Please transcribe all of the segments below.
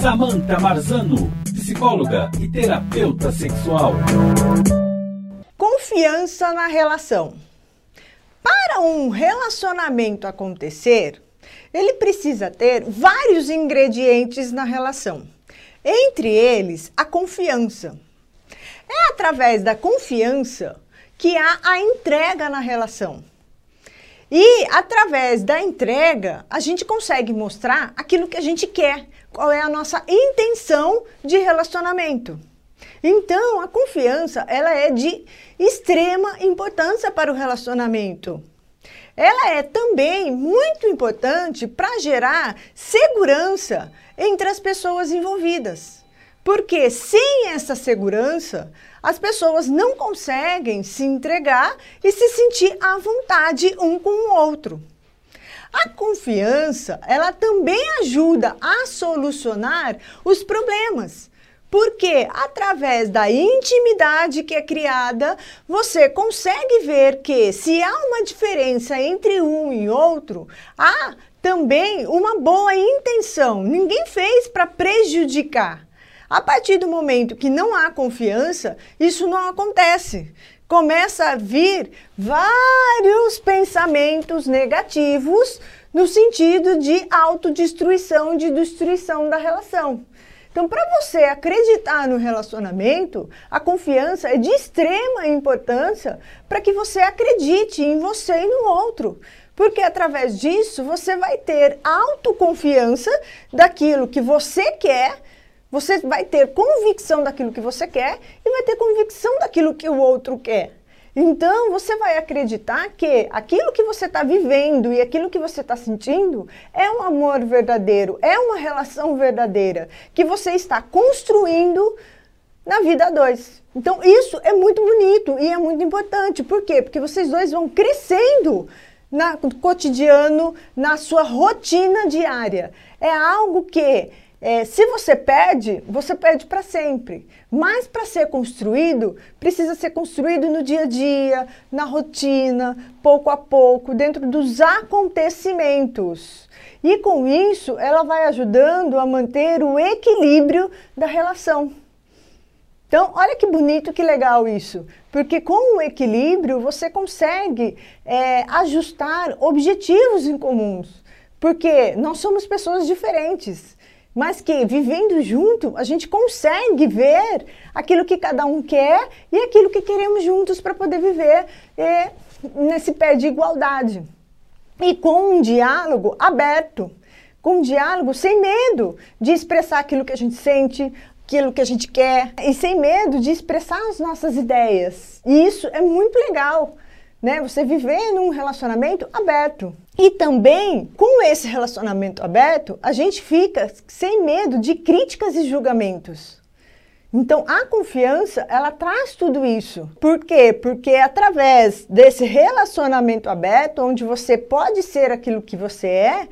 Samantha Marzano, psicóloga e terapeuta sexual. Confiança na relação. Para um relacionamento acontecer, ele precisa ter vários ingredientes na relação. Entre eles, a confiança. É através da confiança que há a entrega na relação. E através da entrega, a gente consegue mostrar aquilo que a gente quer, qual é a nossa intenção de relacionamento. Então, a confiança, ela é de extrema importância para o relacionamento. Ela é também muito importante para gerar segurança entre as pessoas envolvidas. Porque sem essa segurança, as pessoas não conseguem se entregar e se sentir à vontade um com o outro. A confiança, ela também ajuda a solucionar os problemas. Porque através da intimidade que é criada, você consegue ver que se há uma diferença entre um e outro, há também uma boa intenção. Ninguém fez para prejudicar. A partir do momento que não há confiança, isso não acontece. Começa a vir vários pensamentos negativos no sentido de autodestruição, de destruição da relação. Então, para você acreditar no relacionamento, a confiança é de extrema importância para que você acredite em você e no outro. Porque através disso você vai ter autoconfiança daquilo que você quer você vai ter convicção daquilo que você quer e vai ter convicção daquilo que o outro quer. Então, você vai acreditar que aquilo que você está vivendo e aquilo que você está sentindo é um amor verdadeiro, é uma relação verdadeira que você está construindo na vida a dois. Então, isso é muito bonito e é muito importante. Por quê? Porque vocês dois vão crescendo no cotidiano, na sua rotina diária. É algo que é, se você perde, você perde para sempre. Mas para ser construído, precisa ser construído no dia a dia, na rotina, pouco a pouco, dentro dos acontecimentos. E com isso, ela vai ajudando a manter o equilíbrio da relação. Então, olha que bonito, que legal isso. Porque com o equilíbrio você consegue é, ajustar objetivos em comuns. Porque nós somos pessoas diferentes mas que vivendo junto a gente consegue ver aquilo que cada um quer e aquilo que queremos juntos para poder viver é, nesse pé de igualdade. E com um diálogo aberto, com um diálogo sem medo de expressar aquilo que a gente sente, aquilo que a gente quer e sem medo de expressar as nossas ideias. E isso é muito legal né? Você viver num relacionamento aberto. E também, com esse relacionamento aberto, a gente fica sem medo de críticas e julgamentos. Então, a confiança, ela traz tudo isso. Por quê? Porque é através desse relacionamento aberto, onde você pode ser aquilo que você é,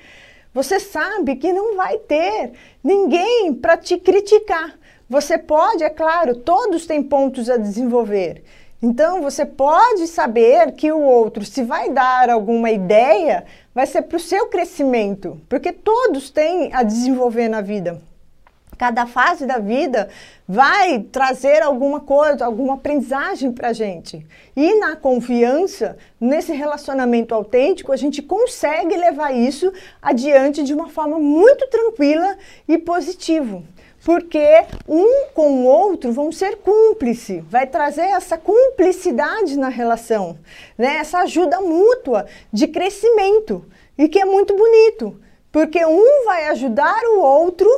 você sabe que não vai ter ninguém para te criticar. Você pode, é claro, todos têm pontos a desenvolver. Então, você pode saber que o outro, se vai dar alguma ideia, vai ser para o seu crescimento, porque todos têm a desenvolver na vida. Cada fase da vida vai trazer alguma coisa, alguma aprendizagem para a gente. E na confiança, nesse relacionamento autêntico, a gente consegue levar isso adiante de uma forma muito tranquila e positiva porque um com o outro vão ser cúmplice, vai trazer essa cumplicidade na relação, né? essa ajuda mútua de crescimento, e que é muito bonito, porque um vai ajudar o outro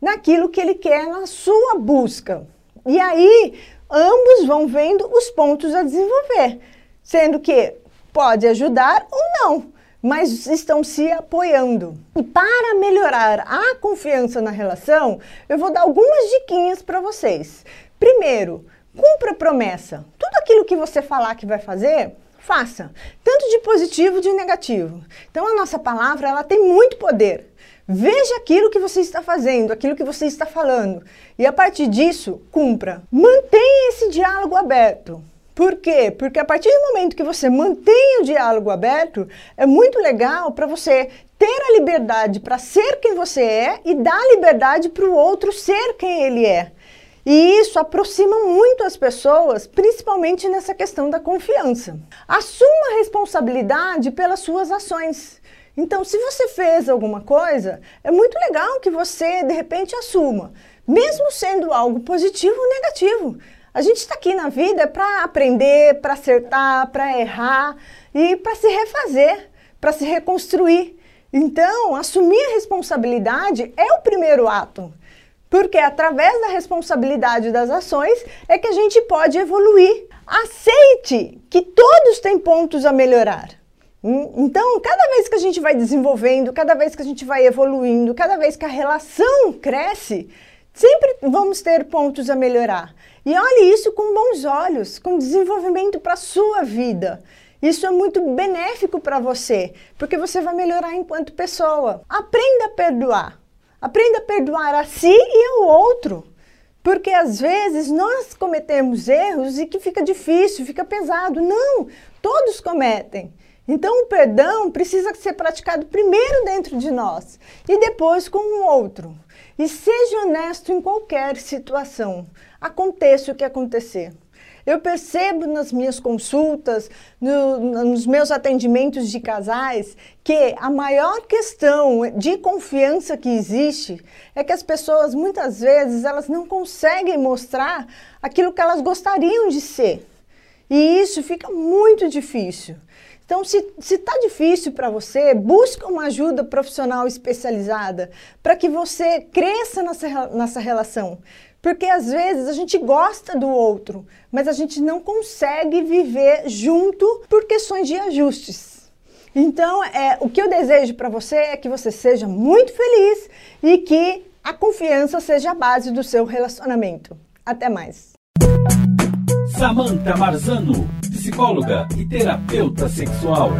naquilo que ele quer na sua busca. E aí, ambos vão vendo os pontos a desenvolver, sendo que pode ajudar ou não mas estão se apoiando. E para melhorar a confiança na relação, eu vou dar algumas diquinhas para vocês. Primeiro, cumpra a promessa. Tudo aquilo que você falar que vai fazer, faça, tanto de positivo de negativo. Então a nossa palavra, ela tem muito poder. Veja aquilo que você está fazendo, aquilo que você está falando, e a partir disso, cumpra. Mantenha esse diálogo aberto. Por quê? Porque a partir do momento que você mantém o diálogo aberto, é muito legal para você ter a liberdade para ser quem você é e dar liberdade para o outro ser quem ele é. E isso aproxima muito as pessoas, principalmente nessa questão da confiança. Assuma a responsabilidade pelas suas ações. Então, se você fez alguma coisa, é muito legal que você, de repente, assuma, mesmo sendo algo positivo ou negativo. A gente está aqui na vida para aprender, para acertar, para errar e para se refazer, para se reconstruir. Então, assumir a responsabilidade é o primeiro ato. Porque através da responsabilidade das ações é que a gente pode evoluir. Aceite que todos têm pontos a melhorar. Hum, então, cada vez que a gente vai desenvolvendo, cada vez que a gente vai evoluindo, cada vez que a relação cresce, sempre vamos ter pontos a melhorar. E olhe isso com bons olhos, com desenvolvimento para a sua vida. Isso é muito benéfico para você, porque você vai melhorar enquanto pessoa. Aprenda a perdoar. Aprenda a perdoar a si e ao outro. Porque às vezes nós cometemos erros e que fica difícil, fica pesado. Não, todos cometem. Então, o perdão precisa ser praticado primeiro dentro de nós e depois com o outro. E seja honesto em qualquer situação, aconteça o que acontecer. Eu percebo nas minhas consultas, no, nos meus atendimentos de casais, que a maior questão de confiança que existe é que as pessoas muitas vezes elas não conseguem mostrar aquilo que elas gostariam de ser. E isso fica muito difícil. Então, se está difícil para você, busca uma ajuda profissional especializada para que você cresça nessa, nessa relação. Porque às vezes a gente gosta do outro, mas a gente não consegue viver junto por questões de ajustes. Então, é, o que eu desejo para você é que você seja muito feliz e que a confiança seja a base do seu relacionamento. Até mais. Samantha Marzano, psicóloga e terapeuta sexual.